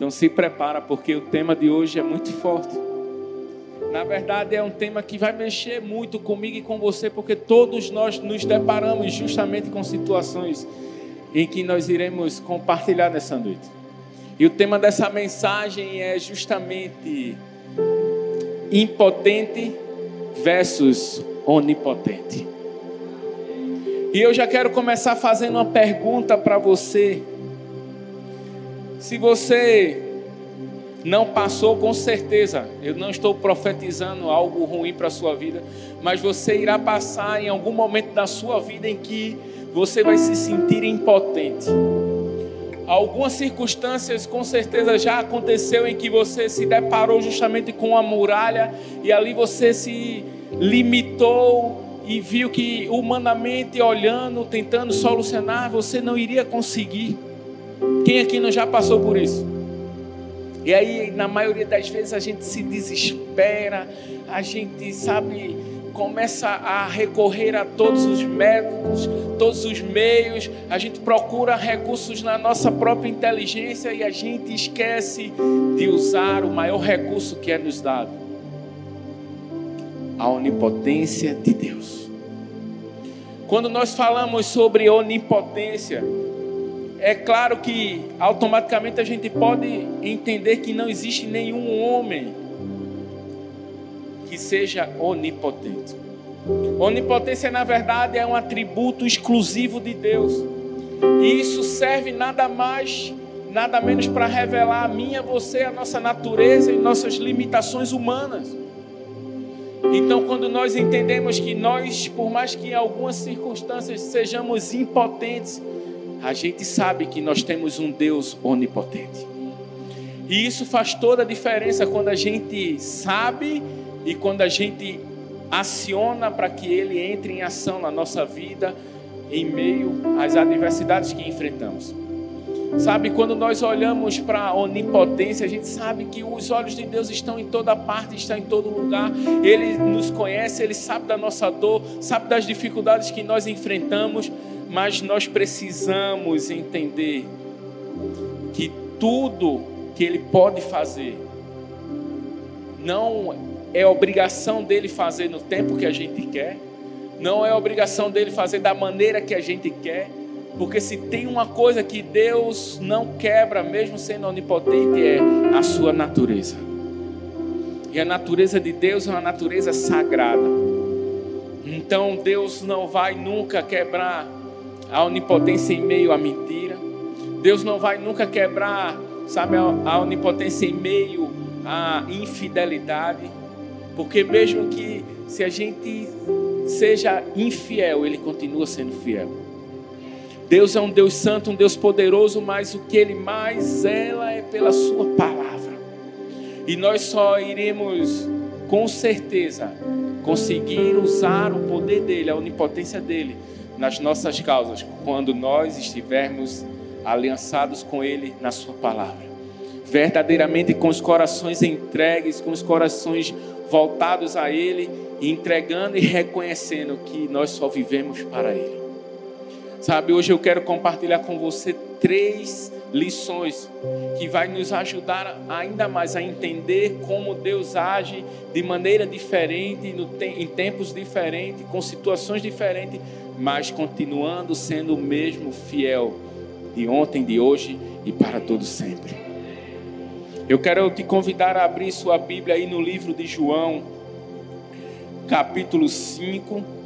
Então se prepara porque o tema de hoje é muito forte. Na verdade é um tema que vai mexer muito comigo e com você, porque todos nós nos deparamos justamente com situações em que nós iremos compartilhar nessa noite. E o tema dessa mensagem é justamente impotente versus onipotente. E eu já quero começar fazendo uma pergunta para você. Se você não passou, com certeza, eu não estou profetizando algo ruim para a sua vida, mas você irá passar em algum momento da sua vida em que você vai se sentir impotente. Algumas circunstâncias com certeza já aconteceu em que você se deparou justamente com uma muralha e ali você se limitou e viu que humanamente olhando, tentando solucionar, você não iria conseguir. Quem aqui não já passou por isso? E aí, na maioria das vezes, a gente se desespera, a gente, sabe, começa a recorrer a todos os métodos, todos os meios, a gente procura recursos na nossa própria inteligência e a gente esquece de usar o maior recurso que é nos dado a onipotência de Deus. Quando nós falamos sobre onipotência, é claro que automaticamente a gente pode entender que não existe nenhum homem que seja onipotente. Onipotência, na verdade, é um atributo exclusivo de Deus. E isso serve nada mais, nada menos para revelar a mim, a você, a nossa natureza e nossas limitações humanas. Então, quando nós entendemos que nós, por mais que em algumas circunstâncias sejamos impotentes, a gente sabe que nós temos um Deus onipotente. E isso faz toda a diferença quando a gente sabe e quando a gente aciona para que Ele entre em ação na nossa vida em meio às adversidades que enfrentamos. Sabe, quando nós olhamos para a onipotência, a gente sabe que os olhos de Deus estão em toda parte, estão em todo lugar. Ele nos conhece, ele sabe da nossa dor, sabe das dificuldades que nós enfrentamos, mas nós precisamos entender que tudo que ele pode fazer não é obrigação dele fazer no tempo que a gente quer, não é obrigação dele fazer da maneira que a gente quer, porque se tem uma coisa que Deus não quebra, mesmo sendo onipotente, é a sua natureza. E a natureza de Deus é uma natureza sagrada. Então Deus não vai nunca quebrar a onipotência em meio à mentira. Deus não vai nunca quebrar, sabe, a onipotência em meio à infidelidade. Porque mesmo que se a gente seja infiel, ele continua sendo fiel. Deus é um Deus santo, um Deus poderoso, mas o que ele mais zela é pela sua palavra. E nós só iremos com certeza conseguir usar o poder dele, a onipotência dele nas nossas causas, quando nós estivermos aliançados com ele na sua palavra. Verdadeiramente com os corações entregues, com os corações voltados a Ele, entregando e reconhecendo que nós só vivemos para Ele. Sabe, hoje eu quero compartilhar com você três lições que vai nos ajudar ainda mais a entender como Deus age de maneira diferente, em tempos diferentes, com situações diferentes, mas continuando sendo o mesmo fiel de ontem, de hoje e para todo sempre. Eu quero te convidar a abrir sua Bíblia aí no livro de João, capítulo 5.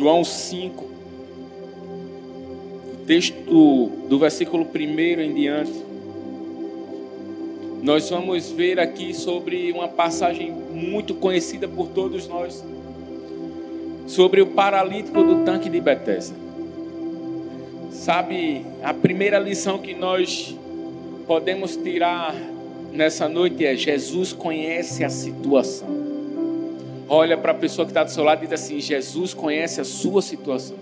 João 5, o texto do versículo 1 em diante. Nós vamos ver aqui sobre uma passagem muito conhecida por todos nós, sobre o paralítico do tanque de Betesda. Sabe, a primeira lição que nós podemos tirar nessa noite é: Jesus conhece a situação. Olha para a pessoa que está do seu lado e diz assim: Jesus conhece a sua situação.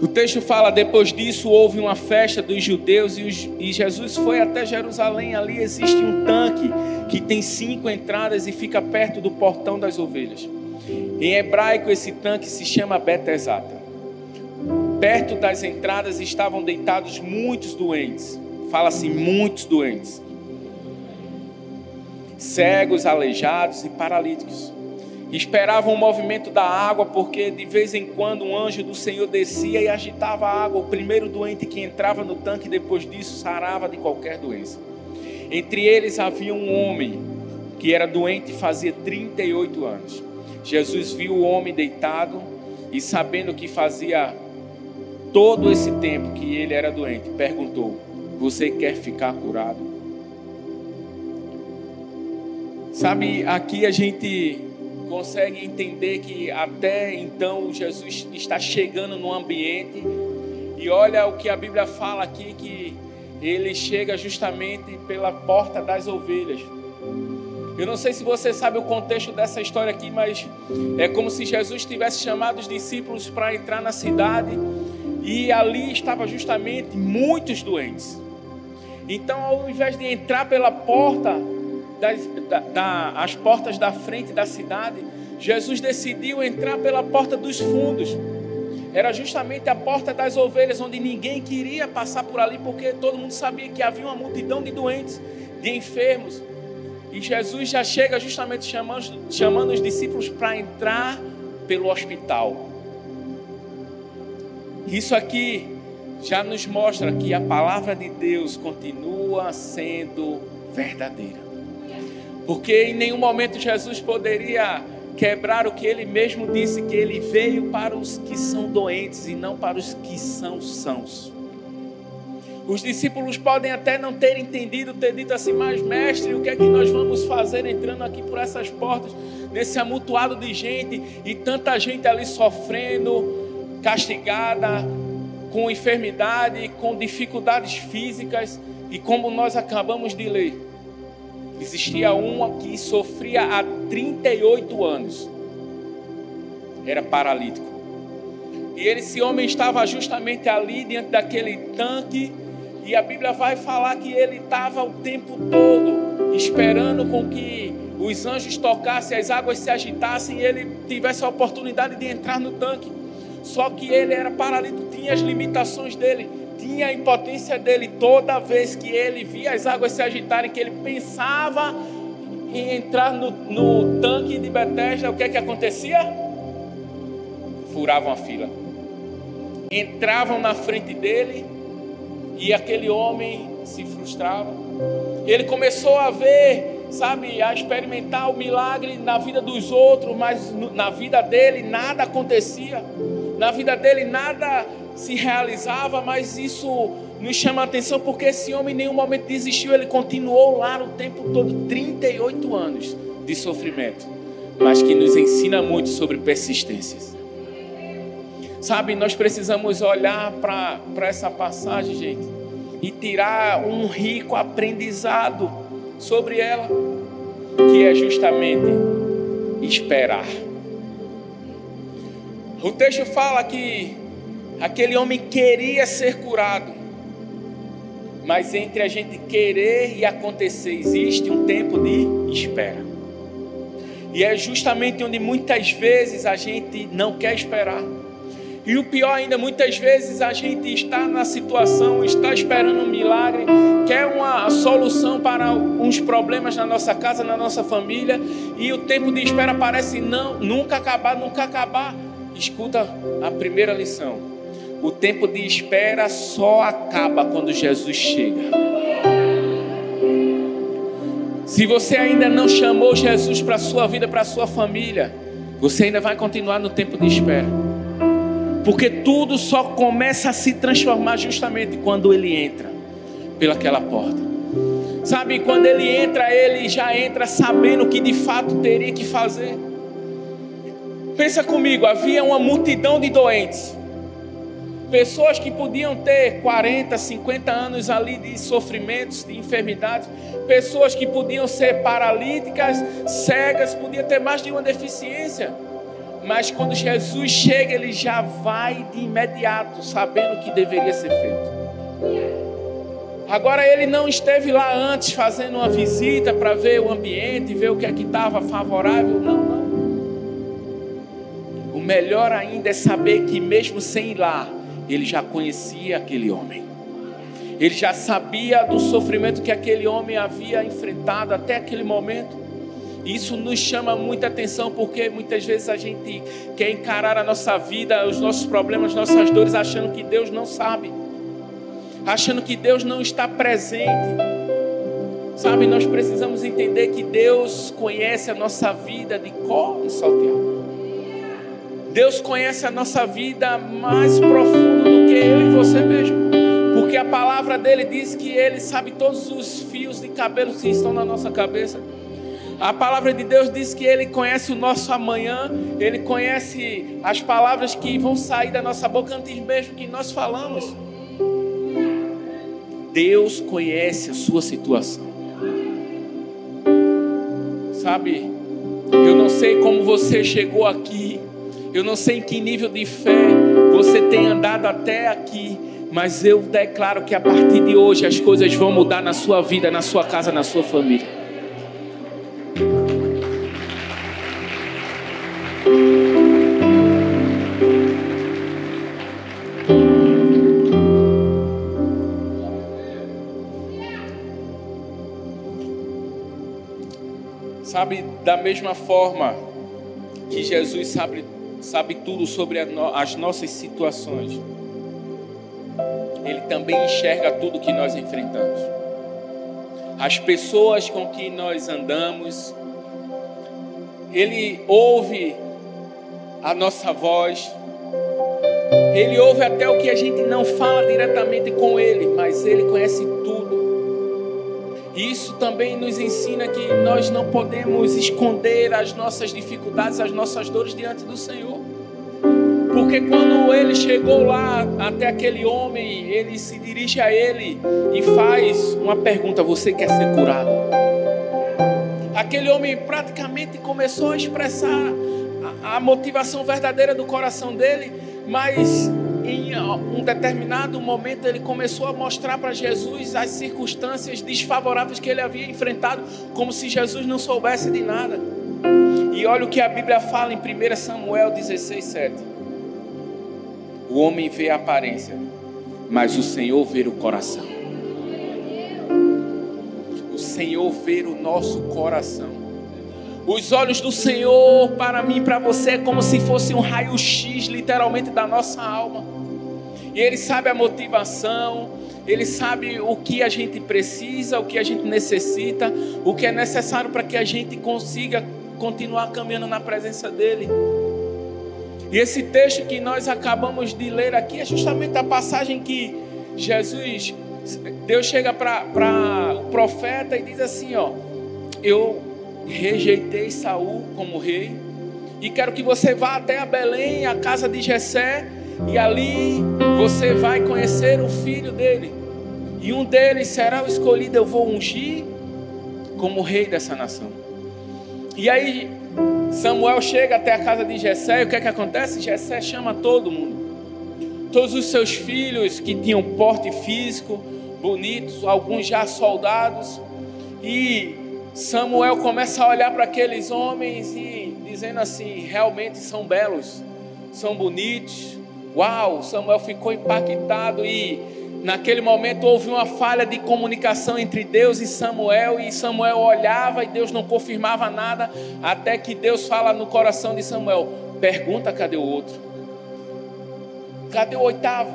O texto fala: depois disso houve uma festa dos judeus e, os, e, Jesus foi até Jerusalém. Ali existe um tanque que tem cinco entradas e fica perto do portão das ovelhas. Em hebraico, esse tanque se chama Betesata. Perto das entradas estavam deitados muitos doentes. Fala-se muitos doentes. Cegos, aleijados e paralíticos. Esperavam o movimento da água, porque de vez em quando um anjo do Senhor descia e agitava a água. O primeiro doente que entrava no tanque, depois disso, sarava de qualquer doença. Entre eles havia um homem que era doente fazia 38 anos. Jesus viu o homem deitado e, sabendo que fazia todo esse tempo que ele era doente, perguntou: Você quer ficar curado? Sabe, aqui a gente consegue entender que até então Jesus está chegando no ambiente e olha o que a Bíblia fala aqui que ele chega justamente pela porta das ovelhas. Eu não sei se você sabe o contexto dessa história aqui, mas é como se Jesus tivesse chamado os discípulos para entrar na cidade e ali estava justamente muitos doentes. Então, ao invés de entrar pela porta, das, da, da, as portas da frente da cidade, Jesus decidiu entrar pela porta dos fundos. Era justamente a porta das ovelhas, onde ninguém queria passar por ali, porque todo mundo sabia que havia uma multidão de doentes, de enfermos. E Jesus já chega justamente chamando, chamando os discípulos para entrar pelo hospital. Isso aqui já nos mostra que a palavra de Deus continua sendo verdadeira. Porque em nenhum momento Jesus poderia quebrar o que ele mesmo disse, que ele veio para os que são doentes e não para os que são sãos. Os discípulos podem até não ter entendido, ter dito assim, mas mestre, o que é que nós vamos fazer entrando aqui por essas portas, nesse amontoado de gente e tanta gente ali sofrendo, castigada, com enfermidade, com dificuldades físicas, e como nós acabamos de ler, existia um que sofria há 38 anos, era paralítico. E esse homem estava justamente ali diante daquele tanque e a Bíblia vai falar que ele estava o tempo todo esperando com que os anjos tocassem, as águas se agitassem e ele tivesse a oportunidade de entrar no tanque. Só que ele era paralítico, tinha as limitações dele, a impotência dele. Toda vez que ele via as águas se agitarem, que ele pensava em entrar no, no tanque de Betesda, o que é que acontecia? Furavam a fila. Entravam na frente dele e aquele homem se frustrava. Ele começou a ver, sabe, a experimentar o milagre na vida dos outros, mas na vida dele nada acontecia. Na vida dele nada se realizava, mas isso nos chama a atenção porque esse homem em nenhum momento desistiu, ele continuou lá o tempo todo 38 anos de sofrimento, mas que nos ensina muito sobre persistências. Sabe, nós precisamos olhar para essa passagem, gente, e tirar um rico aprendizado sobre ela, que é justamente esperar. O texto fala que aquele homem queria ser curado, mas entre a gente querer e acontecer existe um tempo de espera. E é justamente onde muitas vezes a gente não quer esperar. E o pior ainda, muitas vezes a gente está na situação, está esperando um milagre, quer uma solução para uns problemas na nossa casa, na nossa família, e o tempo de espera parece não, nunca acabar, nunca acabar. Escuta a primeira lição. O tempo de espera só acaba quando Jesus chega. Se você ainda não chamou Jesus para a sua vida, para a sua família, você ainda vai continuar no tempo de espera. Porque tudo só começa a se transformar justamente quando ele entra pelaquela porta. Sabe, quando ele entra, ele já entra sabendo o que de fato teria que fazer. Pensa comigo, havia uma multidão de doentes. Pessoas que podiam ter 40, 50 anos ali de sofrimentos, de enfermidades. Pessoas que podiam ser paralíticas, cegas, podiam ter mais de uma deficiência. Mas quando Jesus chega, ele já vai de imediato, sabendo o que deveria ser feito. Agora ele não esteve lá antes fazendo uma visita para ver o ambiente, ver o que é que estava favorável. Não, não. Melhor ainda é saber que, mesmo sem ir lá, ele já conhecia aquele homem. Ele já sabia do sofrimento que aquele homem havia enfrentado até aquele momento. Isso nos chama muita atenção porque muitas vezes a gente quer encarar a nossa vida, os nossos problemas, nossas dores, achando que Deus não sabe, achando que Deus não está presente. Sabe, nós precisamos entender que Deus conhece a nossa vida de cor e salteado. Deus conhece a nossa vida mais profundo do que eu e você mesmo. Porque a palavra dele diz que ele sabe todos os fios de cabelo que estão na nossa cabeça. A palavra de Deus diz que Ele conhece o nosso amanhã, Ele conhece as palavras que vão sair da nossa boca antes mesmo que nós falamos. Deus conhece a sua situação. Sabe, eu não sei como você chegou aqui, eu não sei em que nível de fé você tem andado até aqui, mas eu declaro que a partir de hoje as coisas vão mudar na sua vida, na sua casa, na sua família. Sabe, da mesma forma que Jesus sabe, sabe tudo sobre as nossas situações, Ele também enxerga tudo que nós enfrentamos. As pessoas com que nós andamos, Ele ouve a nossa voz, Ele ouve até o que a gente não fala diretamente com Ele, mas Ele conhece tudo. E isso também nos ensina que nós não podemos esconder as nossas dificuldades, as nossas dores diante do Senhor. Porque quando ele chegou lá até aquele homem, ele se dirige a ele e faz uma pergunta: Você quer ser curado? Aquele homem praticamente começou a expressar a, a motivação verdadeira do coração dele, mas em um determinado momento ele começou a mostrar para Jesus as circunstâncias desfavoráveis que ele havia enfrentado, como se Jesus não soubesse de nada. E olha o que a Bíblia fala em 1 Samuel 16, 7. O homem vê a aparência, mas o Senhor vê o coração. O Senhor vê o nosso coração. Os olhos do Senhor para mim e para você é como se fosse um raio-x, literalmente, da nossa alma. E Ele sabe a motivação, Ele sabe o que a gente precisa, o que a gente necessita, o que é necessário para que a gente consiga continuar caminhando na presença dEle. E esse texto que nós acabamos de ler aqui é justamente a passagem que Jesus, Deus chega para o profeta e diz assim: Ó, eu rejeitei Saul como rei, e quero que você vá até a Belém, a casa de Jessé, e ali você vai conhecer o filho dele. E um deles será o escolhido. Eu vou ungir como rei dessa nação. E aí Samuel chega até a casa de Jessé. E o que é que acontece? Jessé chama todo mundo. Todos os seus filhos que tinham porte físico, bonitos, alguns já soldados. E Samuel começa a olhar para aqueles homens e dizendo assim: realmente são belos, são bonitos, Uau, Samuel ficou impactado e naquele momento houve uma falha de comunicação entre Deus e Samuel e Samuel olhava e Deus não confirmava nada até que Deus fala no coração de Samuel: pergunta cadê o outro? Cadê o oitavo?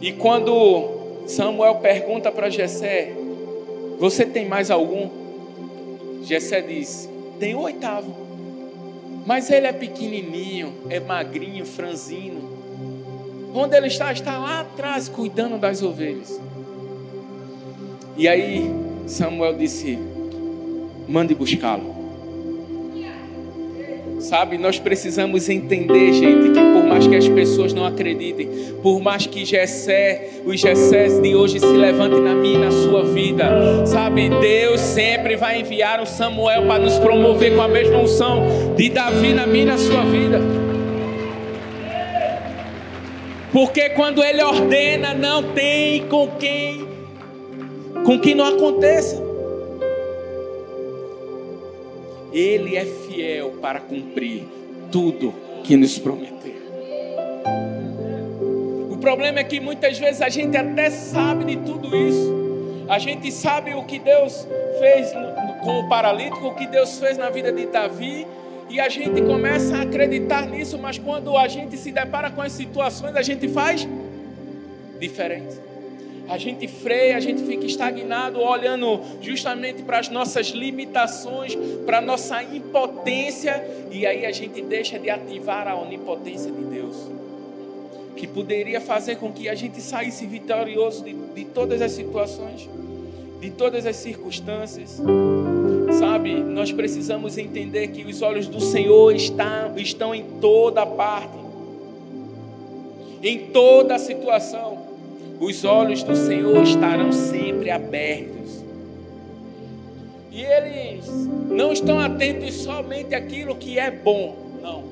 E quando Samuel pergunta para Jessé: Você tem mais algum? Jessé diz: Tem o oitavo. Mas ele é pequenininho, é magrinho, franzino. Onde ele está? Está lá atrás, cuidando das ovelhas. E aí Samuel disse: mande buscá-lo. Sabe, nós precisamos entender, gente, que por mais que as pessoas não acreditem, por mais que Jessé, os Jessés de hoje se levantem na minha e na sua vida, sabe, Deus sempre vai enviar um Samuel para nos promover com a mesma unção de Davi na minha e na sua vida. Porque quando ele ordena, não tem com quem com quem não aconteça. Ele é fiel para cumprir tudo que nos prometeu. O problema é que muitas vezes a gente até sabe de tudo isso. A gente sabe o que Deus fez com o paralítico, o que Deus fez na vida de Davi, e a gente começa a acreditar nisso, mas quando a gente se depara com as situações, a gente faz diferente. A gente freia, a gente fica estagnado, olhando justamente para as nossas limitações, para a nossa impotência, e aí a gente deixa de ativar a onipotência de Deus, que poderia fazer com que a gente saísse vitorioso de, de todas as situações, de todas as circunstâncias. Sabe, nós precisamos entender que os olhos do Senhor estão, em toda parte, em toda situação. Os olhos do Senhor estarão sempre abertos. E eles não estão atentos somente àquilo que é bom, não.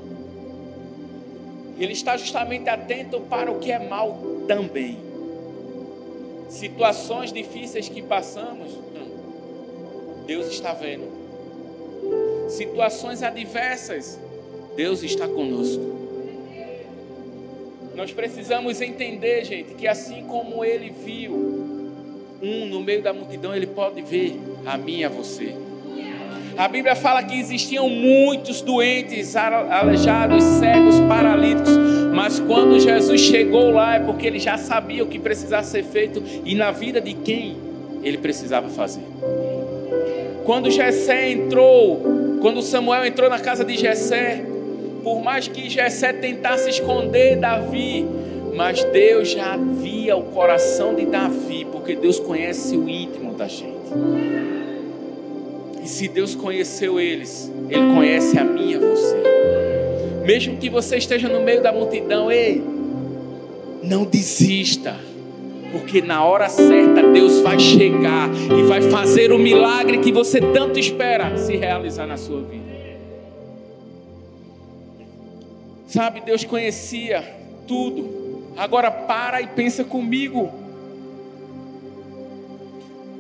Ele está justamente atento para o que é mal também. Situações difíceis que passamos, Deus está vendo. Situações adversas, Deus está conosco. Nós precisamos entender, gente, que assim como ele viu um no meio da multidão, ele pode ver a mim e a você. A Bíblia fala que existiam muitos doentes, aleijados, cegos, paralíticos, mas quando Jesus chegou lá é porque ele já sabia o que precisava ser feito e na vida de quem ele precisava fazer. Quando Jessé entrou, quando Samuel entrou na casa de Jessé, por mais que Jessé tentasse esconder Davi, mas Deus já via o coração de Davi, porque Deus conhece o íntimo da gente. E se Deus conheceu eles, Ele conhece a mim e a você. Mesmo que você esteja no meio da multidão, ei, não desista porque na hora certa Deus vai chegar e vai fazer o milagre que você tanto espera se realizar na sua vida. Sabe, Deus conhecia tudo. Agora para e pensa comigo.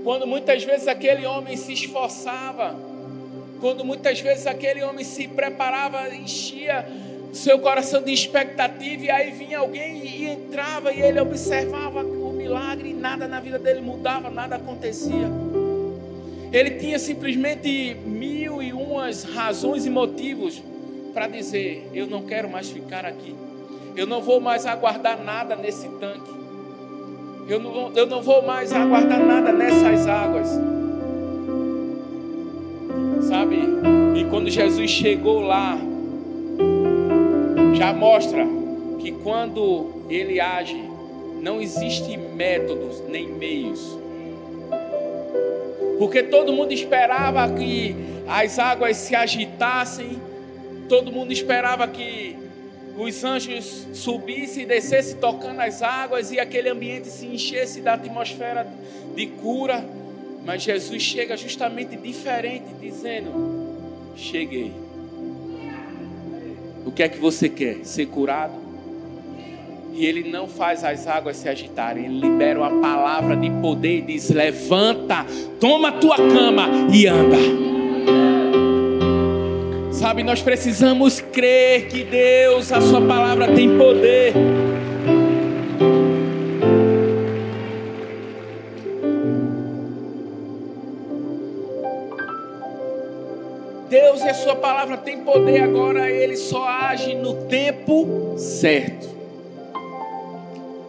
Quando muitas vezes aquele homem se esforçava, quando muitas vezes aquele homem se preparava, enchia seu coração de expectativa, e aí vinha alguém e entrava e ele observava milagre, nada na vida dele mudava, nada acontecia. Ele tinha simplesmente mil e umas razões e motivos para dizer: Eu não quero mais ficar aqui, eu não vou mais aguardar nada nesse tanque, eu não eu não vou mais aguardar nada nessas águas. Sabe? E quando Jesus chegou lá, já mostra que quando ele age, não existe métodos nem meios. Porque todo mundo esperava que as águas se agitassem, todo mundo esperava que os anjos subissem e descessem tocando as águas e aquele ambiente se enchesse da atmosfera de cura. Mas Jesus chega justamente diferente, dizendo: Cheguei. O que é que você quer? Ser curado? E ele não faz as águas se agitarem, ele libera uma palavra de poder e diz: Levanta, toma a tua cama e anda. Sabe, nós precisamos crer que Deus, a Sua palavra tem poder. Deus e a Sua palavra tem poder, agora Ele só age no tempo certo.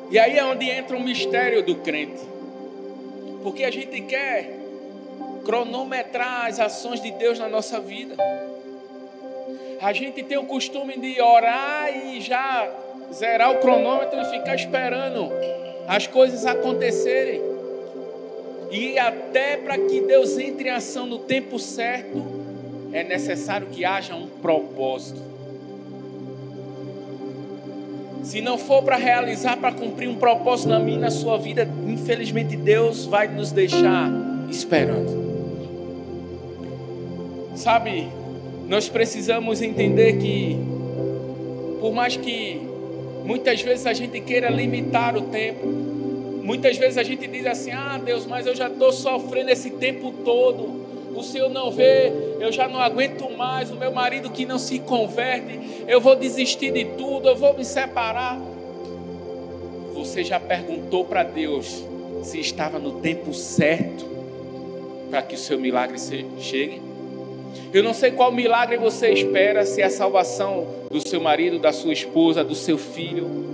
E aí é onde entra o mistério do crente. Porque a gente quer cronometrar as ações de Deus na nossa vida. A gente tem o costume de orar e já zerar o cronômetro e ficar esperando as coisas acontecerem. E até para que Deus entre em ação no tempo certo, é necessário que haja um propósito. Se não for para realizar, para cumprir um propósito na minha e na sua vida, infelizmente Deus vai nos deixar esperando. Sabe, nós precisamos entender que, por mais que muitas vezes a gente queira limitar o tempo, muitas vezes a gente diz assim: ah, Deus, mas eu já estou sofrendo esse tempo todo. O Senhor não vê, eu já não aguento mais, o meu marido que não se converte, eu vou desistir de tudo, eu vou me separar. Você já perguntou para Deus se estava no tempo certo para que o seu milagre chegue? Eu não sei qual milagre você espera, se é a salvação do seu marido, da sua esposa, do seu filho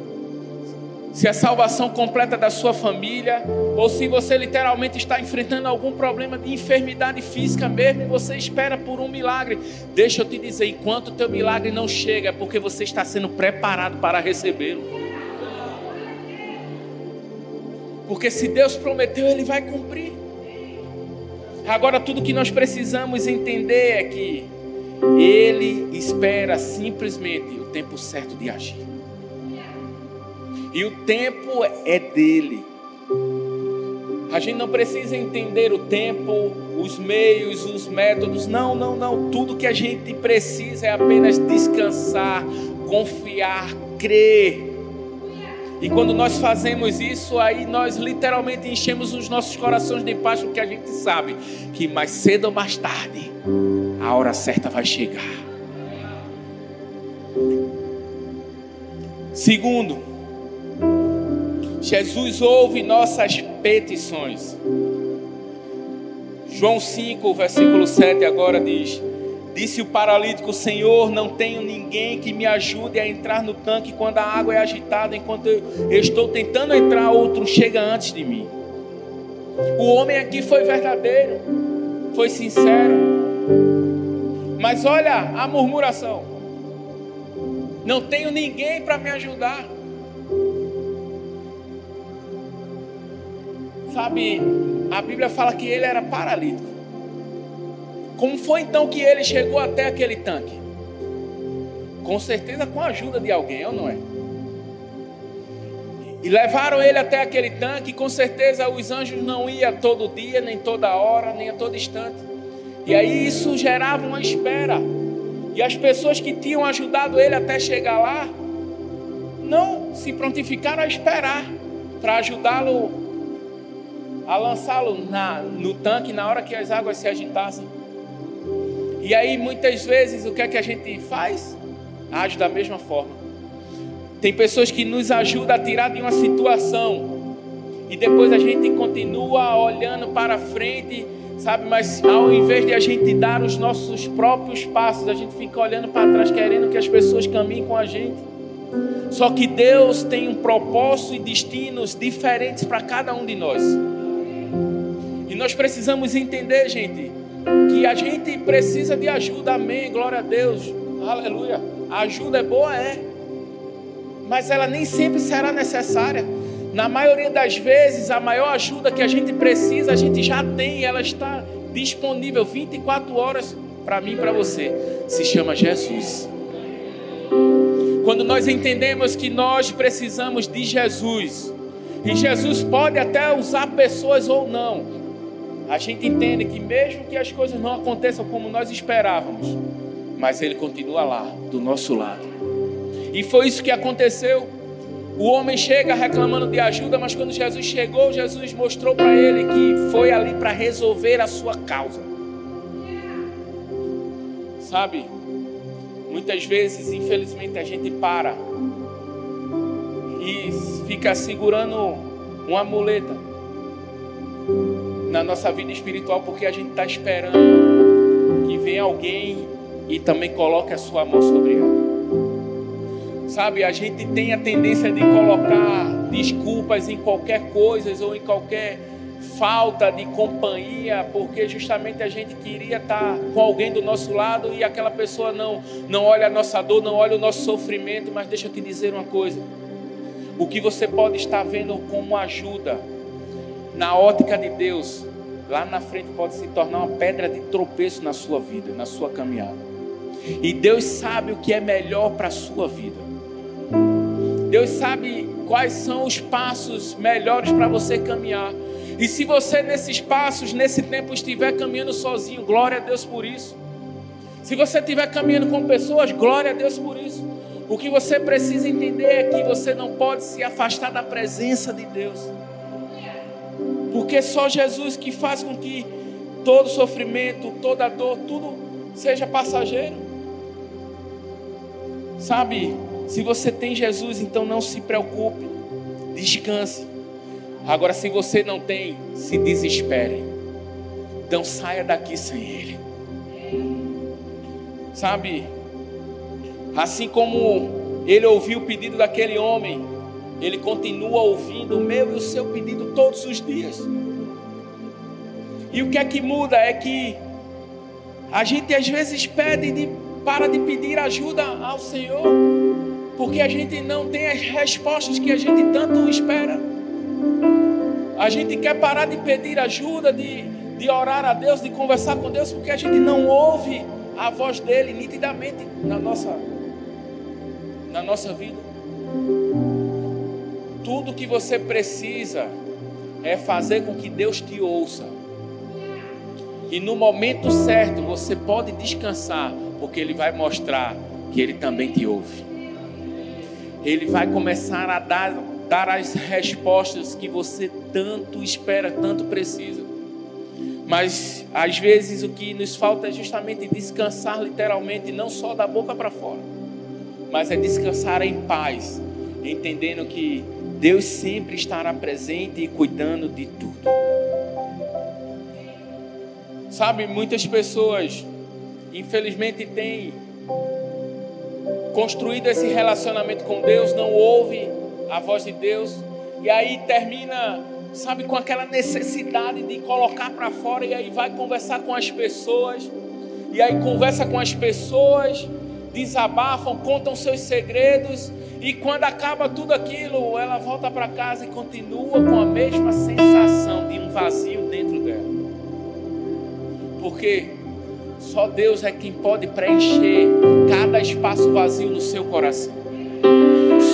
se a salvação completa da sua família, ou se você literalmente está enfrentando algum problema de enfermidade física mesmo, você espera por um milagre. Deixa eu te dizer, enquanto o teu milagre não chega, é porque você está sendo preparado para recebê-lo. Porque se Deus prometeu, Ele vai cumprir. Agora, tudo que nós precisamos entender é que Ele espera simplesmente o tempo certo de agir. E o tempo é dele. A gente não precisa entender o tempo, os meios, os métodos. Não, não, não. Tudo que a gente precisa é apenas descansar, confiar, crer. E quando nós fazemos isso, aí nós literalmente enchemos os nossos corações de paz, porque a gente sabe que mais cedo ou mais tarde a hora certa vai chegar. Segundo, Jesus ouve nossas petições. João 5, versículo 7 agora diz: Disse o paralítico: Senhor, não tenho ninguém que me ajude a entrar no tanque quando a água é agitada, enquanto eu estou tentando entrar, outro chega antes de mim. O homem aqui foi verdadeiro, foi sincero. Mas olha a murmuração: Não tenho ninguém para me ajudar. Sabe, a Bíblia fala que ele era paralítico. Como foi então que ele chegou até aquele tanque? Com certeza com a ajuda de alguém, ou não é? E levaram ele até aquele tanque, com certeza os anjos não iam todo dia, nem toda hora, nem a todo instante. E aí isso gerava uma espera. E as pessoas que tinham ajudado ele até chegar lá, não se prontificaram a esperar para ajudá-lo a lançá-lo no tanque na hora que as águas se agitassem. E aí muitas vezes o que é que a gente faz? Age da mesma forma. Tem pessoas que nos ajudam a tirar de uma situação e depois a gente continua olhando para frente, sabe? Mas ao invés de a gente dar os nossos próprios passos, a gente fica olhando para trás querendo que as pessoas caminhem com a gente. Só que Deus tem um propósito e destinos diferentes para cada um de nós. Nós precisamos entender, gente, que a gente precisa de ajuda. Amém. Glória a Deus. Aleluia. A ajuda é boa, é. Mas ela nem sempre será necessária. Na maioria das vezes, a maior ajuda que a gente precisa, a gente já tem, ela está disponível 24 horas para mim e para você. Se chama Jesus. Quando nós entendemos que nós precisamos de Jesus, e Jesus pode até usar pessoas ou não, a gente entende que mesmo que as coisas não aconteçam como nós esperávamos, mas Ele continua lá, do nosso lado. E foi isso que aconteceu. O homem chega reclamando de ajuda, mas quando Jesus chegou, Jesus mostrou para ele que foi ali para resolver a sua causa. Sabe, muitas vezes, infelizmente, a gente para e fica segurando uma muleta nossa vida espiritual porque a gente está esperando que venha alguém e também coloque a sua mão sobre ela. Sabe, a gente tem a tendência de colocar desculpas em qualquer coisa ou em qualquer falta de companhia, porque justamente a gente queria estar com alguém do nosso lado e aquela pessoa não não olha a nossa dor, não olha o nosso sofrimento, mas deixa eu te dizer uma coisa. O que você pode estar vendo como ajuda na ótica de Deus, lá na frente pode se tornar uma pedra de tropeço na sua vida, na sua caminhada. E Deus sabe o que é melhor para a sua vida. Deus sabe quais são os passos melhores para você caminhar. E se você nesses passos, nesse tempo, estiver caminhando sozinho, glória a Deus por isso. Se você estiver caminhando com pessoas, glória a Deus por isso. O que você precisa entender é que você não pode se afastar da presença de Deus. Porque só Jesus que faz com que todo sofrimento, toda dor, tudo seja passageiro. Sabe, se você tem Jesus, então não se preocupe, descanse. Agora, se você não tem, se desespere. Então saia daqui sem Ele. Sabe, assim como ele ouviu o pedido daquele homem, ele continua ouvindo o meu e o seu pedido todos os dias. E o que é que muda é que a gente às vezes pede de, para de pedir ajuda ao Senhor, porque a gente não tem as respostas que a gente tanto espera. A gente quer parar de pedir ajuda, de, de orar a Deus, de conversar com Deus, porque a gente não ouve a voz dele nitidamente na nossa, na nossa vida. Tudo que você precisa é fazer com que Deus te ouça. E no momento certo você pode descansar, porque Ele vai mostrar que Ele também te ouve. Ele vai começar a dar, dar as respostas que você tanto espera, tanto precisa. Mas às vezes o que nos falta é justamente descansar literalmente, não só da boca para fora, mas é descansar em paz, entendendo que Deus sempre estará presente e cuidando de tudo. Sabe, muitas pessoas, infelizmente, têm construído esse relacionamento com Deus, não ouve a voz de Deus, e aí termina, sabe, com aquela necessidade de colocar para fora, e aí vai conversar com as pessoas, e aí conversa com as pessoas, desabafam, contam seus segredos, e quando acaba tudo aquilo, ela volta para casa e continua com a mesma sensação de um vazio dentro dela porque só Deus é quem pode preencher cada espaço vazio no seu coração.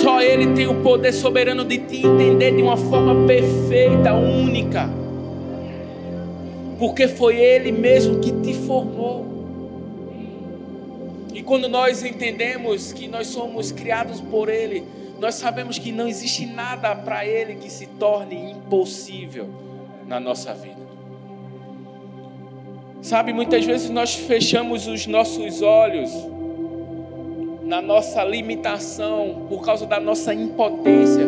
Só Ele tem o poder soberano de te entender de uma forma perfeita, única. Porque foi Ele mesmo que te formou. Quando nós entendemos que nós somos criados por Ele, nós sabemos que não existe nada para Ele que se torne impossível na nossa vida. Sabe, muitas vezes nós fechamos os nossos olhos na nossa limitação por causa da nossa impotência,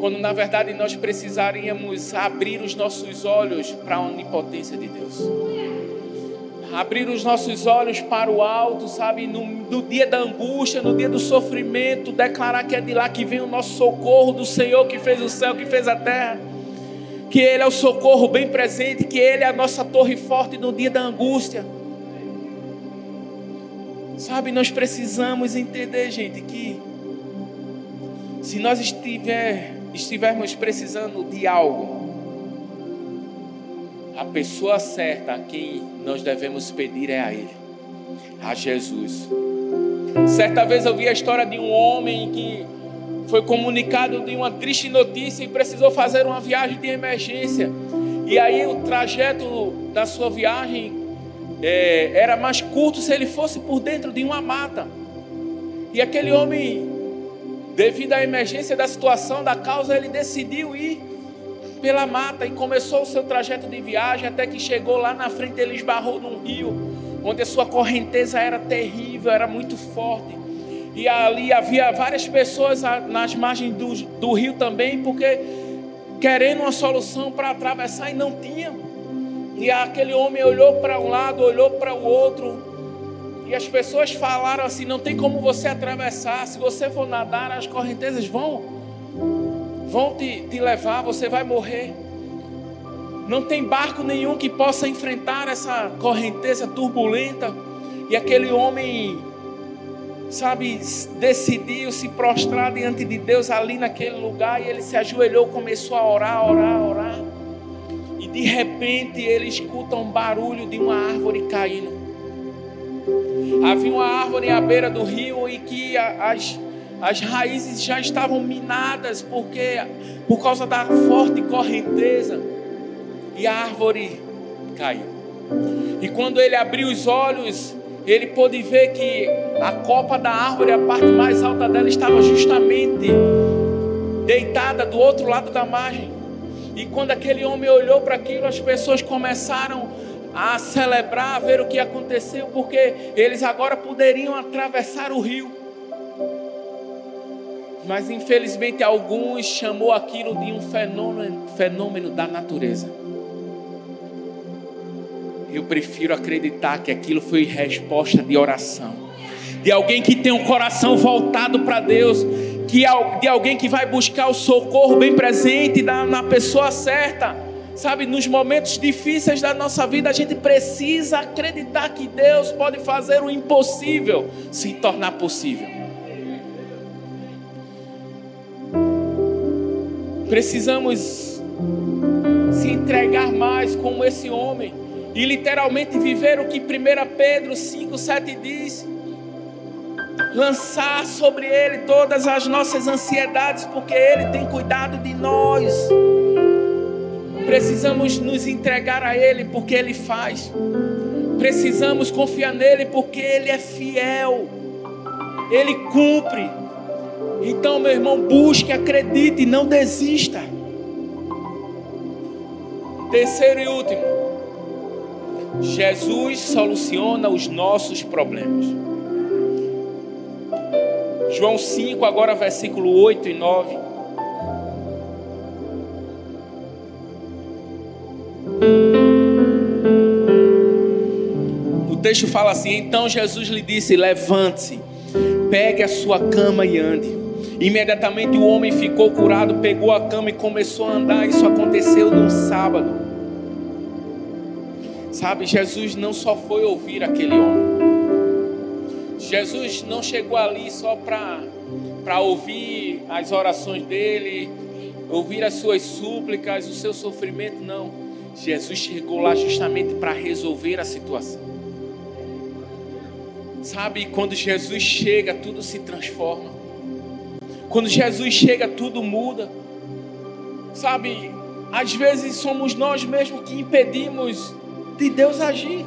quando na verdade nós precisaríamos abrir os nossos olhos para a onipotência de Deus. Abrir os nossos olhos para o alto, sabe, no, no dia da angústia, no dia do sofrimento, declarar que é de lá que vem o nosso socorro do Senhor que fez o céu, que fez a terra que Ele é o socorro bem presente, que Ele é a nossa torre forte no dia da angústia. Sabe, nós precisamos entender, gente, que se nós estiver, estivermos precisando de algo, a pessoa certa a quem nós devemos pedir é a Ele, a Jesus. Certa vez eu vi a história de um homem que foi comunicado de uma triste notícia e precisou fazer uma viagem de emergência. E aí o trajeto da sua viagem é, era mais curto se ele fosse por dentro de uma mata. E aquele homem, devido à emergência da situação, da causa, ele decidiu ir pela mata e começou o seu trajeto de viagem até que chegou lá na frente, ele esbarrou num rio, onde a sua correnteza era terrível, era muito forte e ali havia várias pessoas nas margens do, do rio também, porque querendo uma solução para atravessar e não tinha. E aquele homem olhou para um lado, olhou para o outro, e as pessoas falaram assim: não tem como você atravessar, se você for nadar, as correntezas vão, vão te, te levar, você vai morrer. Não tem barco nenhum que possa enfrentar essa correnteza turbulenta. E aquele homem sabe, decidiu se prostrar diante de Deus ali naquele lugar e ele se ajoelhou, começou a orar, orar, orar. E de repente ele escuta um barulho de uma árvore caindo. Havia uma árvore à beira do rio e que as, as raízes já estavam minadas porque por causa da forte correnteza. E a árvore caiu. E quando ele abriu os olhos, ele pôde ver que a copa da árvore, a parte mais alta dela, estava justamente deitada do outro lado da margem. E quando aquele homem olhou para aquilo, as pessoas começaram a celebrar, a ver o que aconteceu, porque eles agora poderiam atravessar o rio. Mas infelizmente alguns chamou aquilo de um fenômeno, fenômeno da natureza. Eu prefiro acreditar que aquilo foi resposta de oração, de alguém que tem um coração voltado para Deus, que de alguém que vai buscar o socorro bem presente na pessoa certa. Sabe, nos momentos difíceis da nossa vida, a gente precisa acreditar que Deus pode fazer o impossível se tornar possível. Precisamos se entregar mais como esse homem e literalmente viver o que 1 Pedro 5,7 diz: lançar sobre Ele todas as nossas ansiedades, porque Ele tem cuidado de nós. Precisamos nos entregar a Ele porque Ele faz. Precisamos confiar nele porque Ele é fiel. Ele cumpre. Então, meu irmão, busque, acredite, não desista. Terceiro e último. Jesus soluciona os nossos problemas. João 5, agora versículo 8 e 9. O texto fala assim: Então Jesus lhe disse: Levante-se, pegue a sua cama e ande. Imediatamente o homem ficou curado, pegou a cama e começou a andar. Isso aconteceu no sábado. Sabe, Jesus não só foi ouvir aquele homem. Jesus não chegou ali só para ouvir as orações dele, ouvir as suas súplicas, o seu sofrimento, não. Jesus chegou lá justamente para resolver a situação. Sabe, quando Jesus chega, tudo se transforma. Quando Jesus chega, tudo muda. Sabe, às vezes somos nós mesmos que impedimos de Deus agir.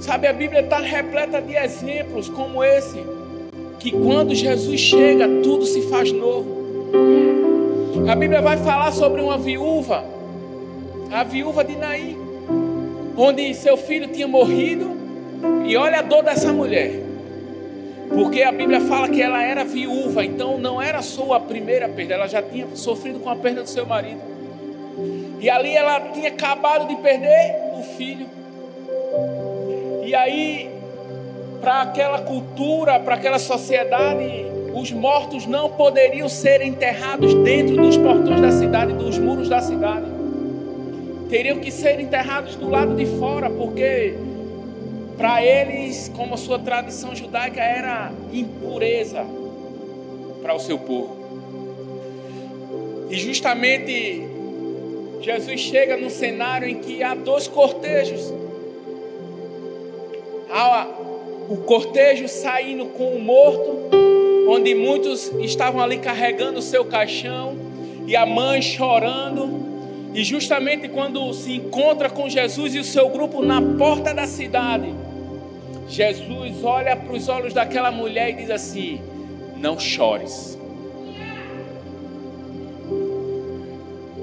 Sabe, a Bíblia está repleta de exemplos como esse, que quando Jesus chega, tudo se faz novo. A Bíblia vai falar sobre uma viúva a viúva de Naim, onde seu filho tinha morrido, e olha a dor dessa mulher, porque a Bíblia fala que ela era viúva, então não era só a primeira perda, ela já tinha sofrido com a perda do seu marido, e ali ela tinha acabado de perder o filho, e aí, para aquela cultura, para aquela sociedade, os mortos não poderiam ser enterrados dentro dos portões da cidade, dos muros da cidade. Teriam que ser enterrados do lado de fora, porque para eles, como a sua tradição judaica, era impureza para o seu povo. E justamente Jesus chega num cenário em que há dois cortejos. Há o cortejo saindo com o morto, onde muitos estavam ali carregando o seu caixão, e a mãe chorando, e justamente quando se encontra com Jesus e o seu grupo na porta da cidade, Jesus olha para os olhos daquela mulher e diz assim: Não chores.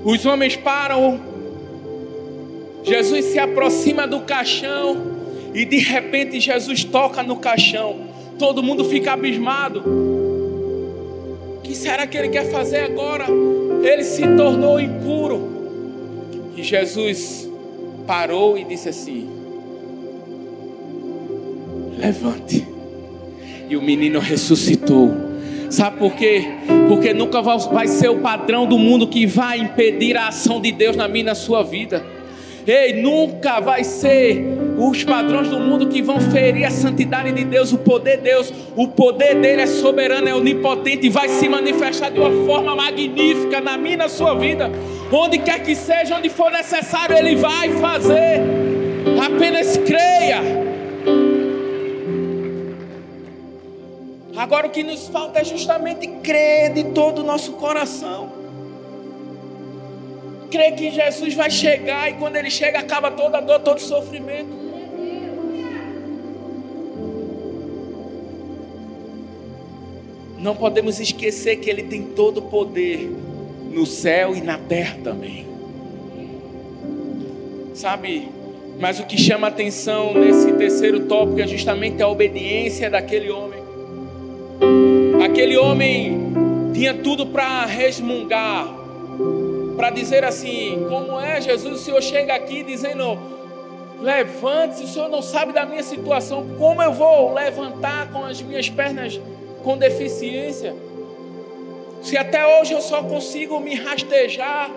Os homens param, Jesus se aproxima do caixão e de repente Jesus toca no caixão. Todo mundo fica abismado. O que será que ele quer fazer agora? Ele se tornou impuro. E Jesus parou e disse assim: Levante. E o menino ressuscitou. Sabe por quê? Porque nunca vai ser o padrão do mundo que vai impedir a ação de Deus na minha e na sua vida. Ei, nunca vai ser os padrões do mundo que vão ferir a santidade de Deus, o poder de Deus. O poder dele é soberano, é onipotente e vai se manifestar de uma forma magnífica na minha e na sua vida. Onde quer que seja, onde for necessário, ele vai fazer. Apenas creia. Agora o que nos falta é justamente crer de todo o nosso coração crê que Jesus vai chegar e quando ele chega acaba toda a dor, todo o sofrimento. Não podemos esquecer que ele tem todo o poder no céu e na terra também. Sabe, mas o que chama atenção nesse terceiro tópico é justamente a obediência daquele homem. Aquele homem tinha tudo para resmungar, para dizer assim: como é Jesus? O Senhor chega aqui dizendo: levante-se, o Senhor não sabe da minha situação, como eu vou levantar com as minhas pernas com deficiência? Se até hoje eu só consigo me rastejar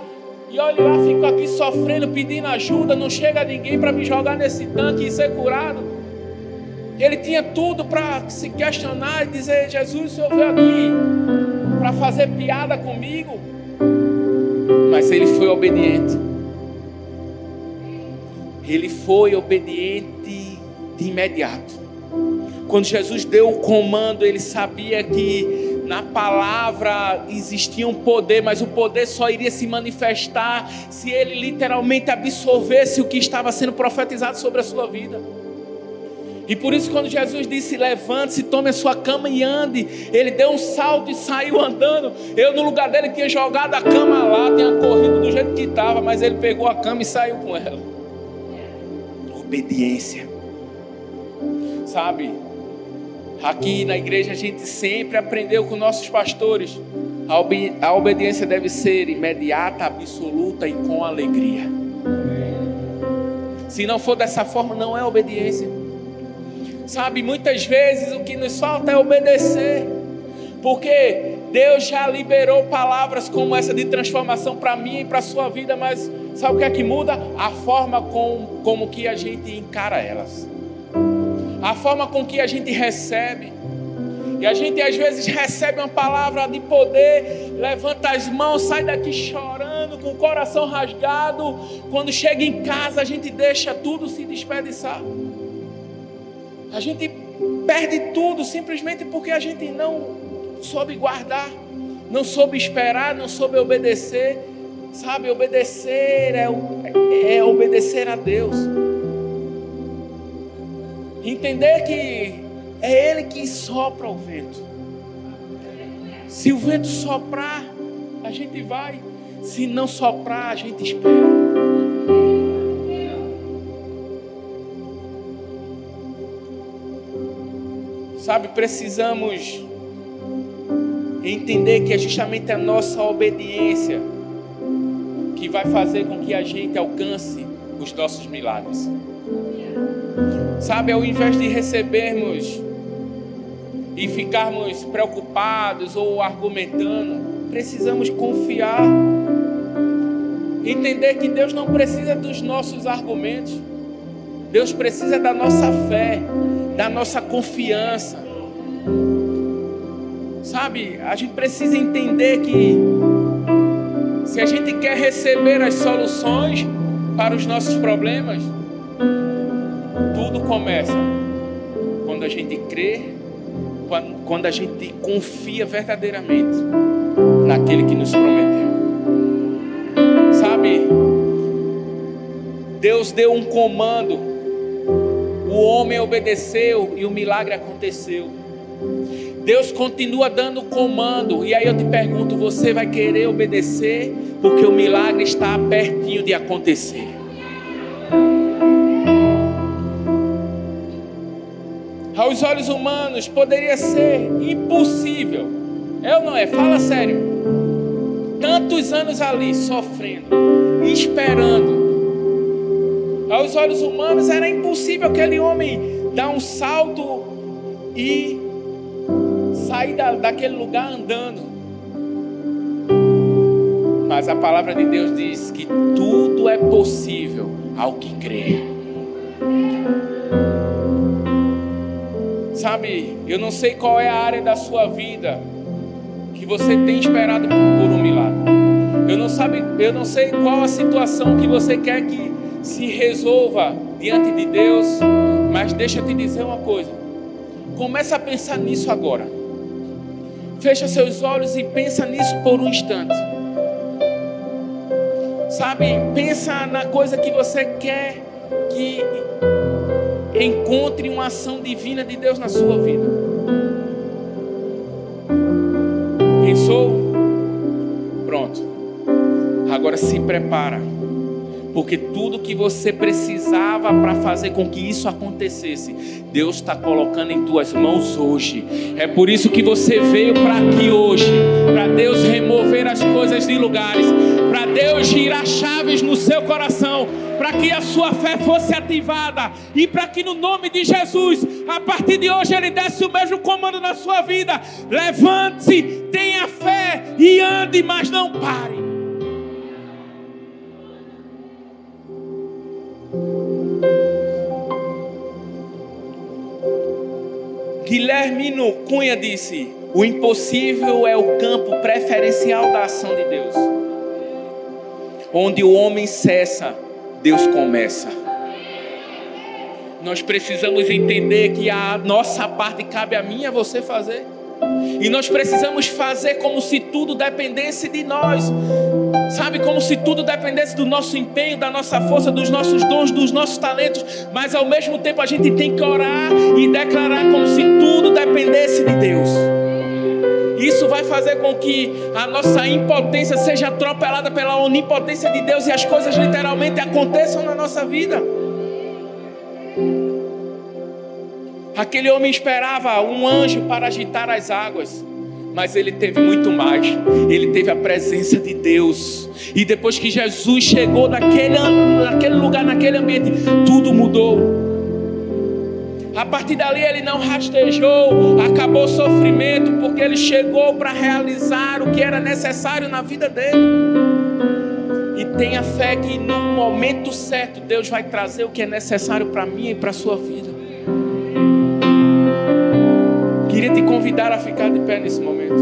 e olha lá, fico aqui sofrendo, pedindo ajuda, não chega ninguém para me jogar nesse tanque e ser curado. Ele tinha tudo para se questionar e dizer: Jesus, o Senhor veio aqui para fazer piada comigo. Mas ele foi obediente. Ele foi obediente de imediato. Quando Jesus deu o comando, ele sabia que na palavra existia um poder, mas o poder só iria se manifestar se ele literalmente absorvesse o que estava sendo profetizado sobre a sua vida. E por isso, quando Jesus disse: Levante-se, tome a sua cama e ande, ele deu um salto e saiu andando. Eu, no lugar dele, tinha jogado a cama lá, tinha corrido do jeito que estava, mas ele pegou a cama e saiu com ela. Obediência, sabe? Aqui na igreja a gente sempre aprendeu com nossos pastores. A, obedi a obediência deve ser imediata, absoluta e com alegria. Se não for dessa forma, não é obediência. Sabe, muitas vezes o que nos falta é obedecer. Porque Deus já liberou palavras como essa de transformação para mim e para a sua vida, mas sabe o que é que muda? A forma com, como que a gente encara elas a forma com que a gente recebe. E a gente às vezes recebe uma palavra de poder, levanta as mãos, sai daqui chorando, com o coração rasgado. Quando chega em casa, a gente deixa tudo se desperdiçar. A gente perde tudo simplesmente porque a gente não soube guardar, não soube esperar, não soube obedecer. Sabe, obedecer é, é obedecer a Deus. Entender que é Ele que sopra o vento. Se o vento soprar, a gente vai. Se não soprar, a gente espera. Sabe, precisamos entender que é justamente a nossa obediência que vai fazer com que a gente alcance os nossos milagres. Sabe, ao invés de recebermos e ficarmos preocupados ou argumentando, precisamos confiar. Entender que Deus não precisa dos nossos argumentos, Deus precisa da nossa fé, da nossa confiança. Sabe, a gente precisa entender que se a gente quer receber as soluções para os nossos problemas, tudo começa quando a gente crê, quando, a gente confia verdadeiramente naquele que nos prometeu. Sabe, Deus deu um comando, o homem obedeceu e o milagre aconteceu. Deus continua dando comando, e aí eu te pergunto: você vai querer obedecer? Porque o milagre está pertinho de acontecer. aos olhos humanos poderia ser impossível. É ou não é? Fala sério. Tantos anos ali sofrendo, esperando. Aos olhos humanos era impossível aquele homem dar um salto e sair da, daquele lugar andando. Mas a palavra de Deus diz que tudo é possível ao que crê. Sabe, eu não sei qual é a área da sua vida que você tem esperado por um milagre. Eu não, sabe, eu não sei qual a situação que você quer que se resolva diante de Deus, mas deixa eu te dizer uma coisa. Começa a pensar nisso agora. Fecha seus olhos e pensa nisso por um instante. Sabe, pensa na coisa que você quer que encontre uma ação divina de Deus na sua vida. Pensou? Pronto. Agora se prepara porque tudo que você precisava para fazer com que isso acontecesse, Deus está colocando em tuas mãos hoje. É por isso que você veio para aqui hoje, para Deus remover as coisas de lugares, para Deus girar chaves no seu coração, para que a sua fé fosse ativada e para que no nome de Jesus, a partir de hoje, Ele desse o mesmo comando na sua vida. Levante-se, tenha fé e ande, mas não pare. Guilhermino Cunha disse: o impossível é o campo preferencial da ação de Deus. Onde o homem cessa, Deus começa. Nós precisamos entender que a nossa parte cabe a mim e a você fazer. E nós precisamos fazer como se tudo dependesse de nós. Sabe, como se tudo dependesse do nosso empenho, da nossa força, dos nossos dons, dos nossos talentos. Mas ao mesmo tempo a gente tem que orar e declarar como se tudo dependesse de Deus. Isso vai fazer com que a nossa impotência seja atropelada pela onipotência de Deus e as coisas literalmente aconteçam na nossa vida. Aquele homem esperava um anjo para agitar as águas. Mas ele teve muito mais. Ele teve a presença de Deus. E depois que Jesus chegou naquele, naquele lugar, naquele ambiente, tudo mudou. A partir dali ele não rastejou, acabou o sofrimento, porque ele chegou para realizar o que era necessário na vida dele. E tenha fé que no momento certo Deus vai trazer o que é necessário para mim e para a sua vida. Queria te convidar a ficar de pé nesse momento.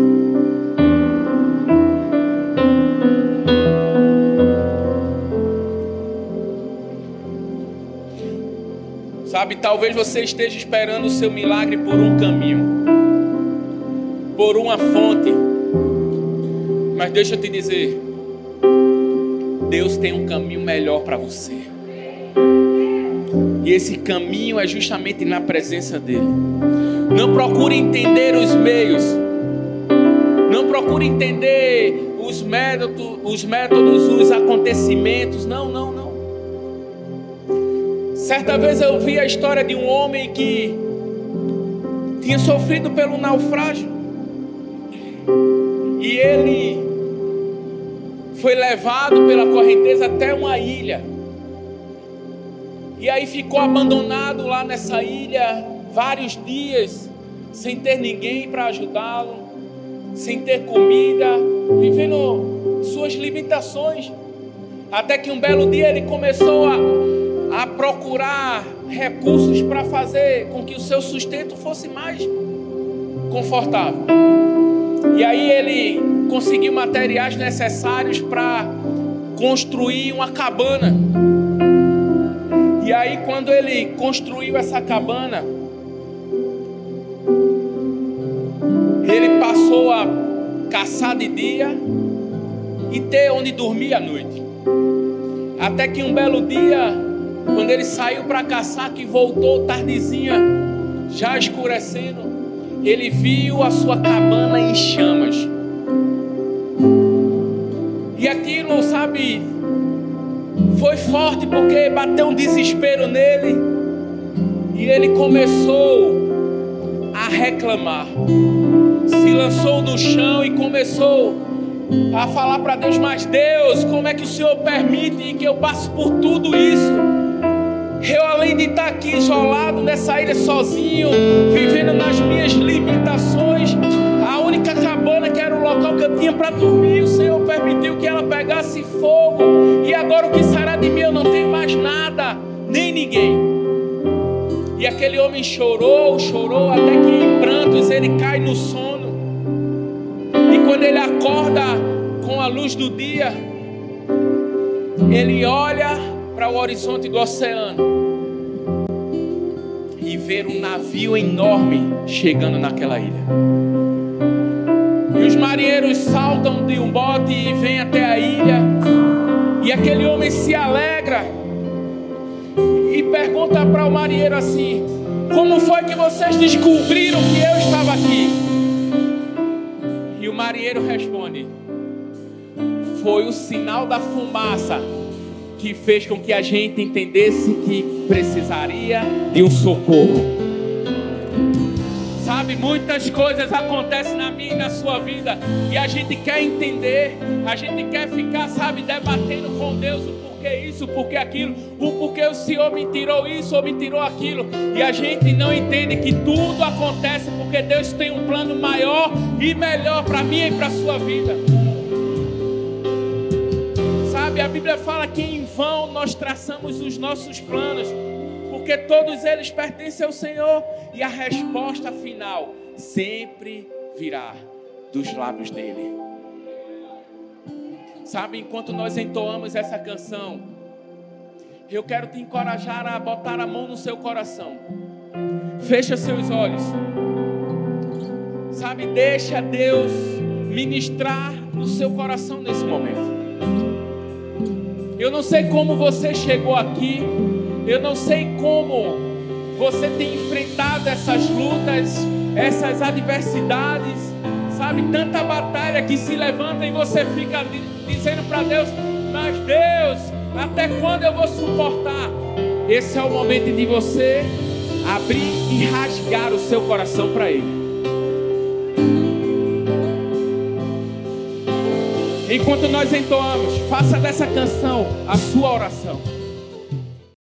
Sabe, talvez você esteja esperando o seu milagre por um caminho, por uma fonte. Mas deixa eu te dizer, Deus tem um caminho melhor para você. E esse caminho é justamente na presença dEle. Não procure entender os meios. Não procure entender os métodos, os métodos, os acontecimentos. Não, não, não. Certa vez eu vi a história de um homem que tinha sofrido pelo naufrágio. E ele foi levado pela correnteza até uma ilha. E aí ficou abandonado lá nessa ilha vários dias sem ter ninguém para ajudá-lo, sem ter comida, vivendo suas limitações. Até que um belo dia ele começou a, a procurar recursos para fazer com que o seu sustento fosse mais confortável. E aí ele conseguiu materiais necessários para construir uma cabana. E aí, quando ele construiu essa cabana, ele passou a caçar de dia e ter onde dormir à noite. Até que um belo dia, quando ele saiu para caçar, que voltou tardezinha, já escurecendo, ele viu a sua cabana em chamas. E aquilo, sabe, foi forte porque bateu um desespero nele. E ele começou a reclamar se lançou no chão e começou a falar para Deus: Mas Deus, como é que o Senhor permite que eu passe por tudo isso? Eu, além de estar aqui isolado nessa ilha sozinho, vivendo nas minhas limitações, local que eu tinha para dormir, o Senhor permitiu que ela pegasse fogo, e agora o que será de mim? Eu não tenho mais nada, nem ninguém. E aquele homem chorou, chorou, até que em prantos ele cai no sono. E quando ele acorda com a luz do dia, ele olha para o horizonte do oceano e vê um navio enorme chegando naquela ilha. Os marinheiros saltam de um bote e vêm até a ilha. E aquele homem se alegra e pergunta para o marinheiro assim: Como foi que vocês descobriram que eu estava aqui? E o marinheiro responde: foi o sinal da fumaça que fez com que a gente entendesse que precisaria de um socorro. Sabe, muitas coisas acontecem na minha e na sua vida. E a gente quer entender, a gente quer ficar, sabe, debatendo com Deus o porquê isso, o porquê aquilo, o porquê o Senhor me tirou isso ou me tirou aquilo, e a gente não entende que tudo acontece porque Deus tem um plano maior e melhor para mim e para a sua vida. Sabe, a Bíblia fala que em vão nós traçamos os nossos planos porque todos eles pertencem ao Senhor e a resposta final sempre virá dos lábios dele. Sabe, enquanto nós entoamos essa canção, eu quero te encorajar a botar a mão no seu coração. Fecha seus olhos. Sabe, deixa Deus ministrar no seu coração nesse momento. Eu não sei como você chegou aqui, eu não sei como você tem enfrentado essas lutas, essas adversidades, sabe? Tanta batalha que se levanta e você fica dizendo para Deus: Mas Deus, até quando eu vou suportar? Esse é o momento de você abrir e rasgar o seu coração para Ele. Enquanto nós entoamos, faça dessa canção a sua oração.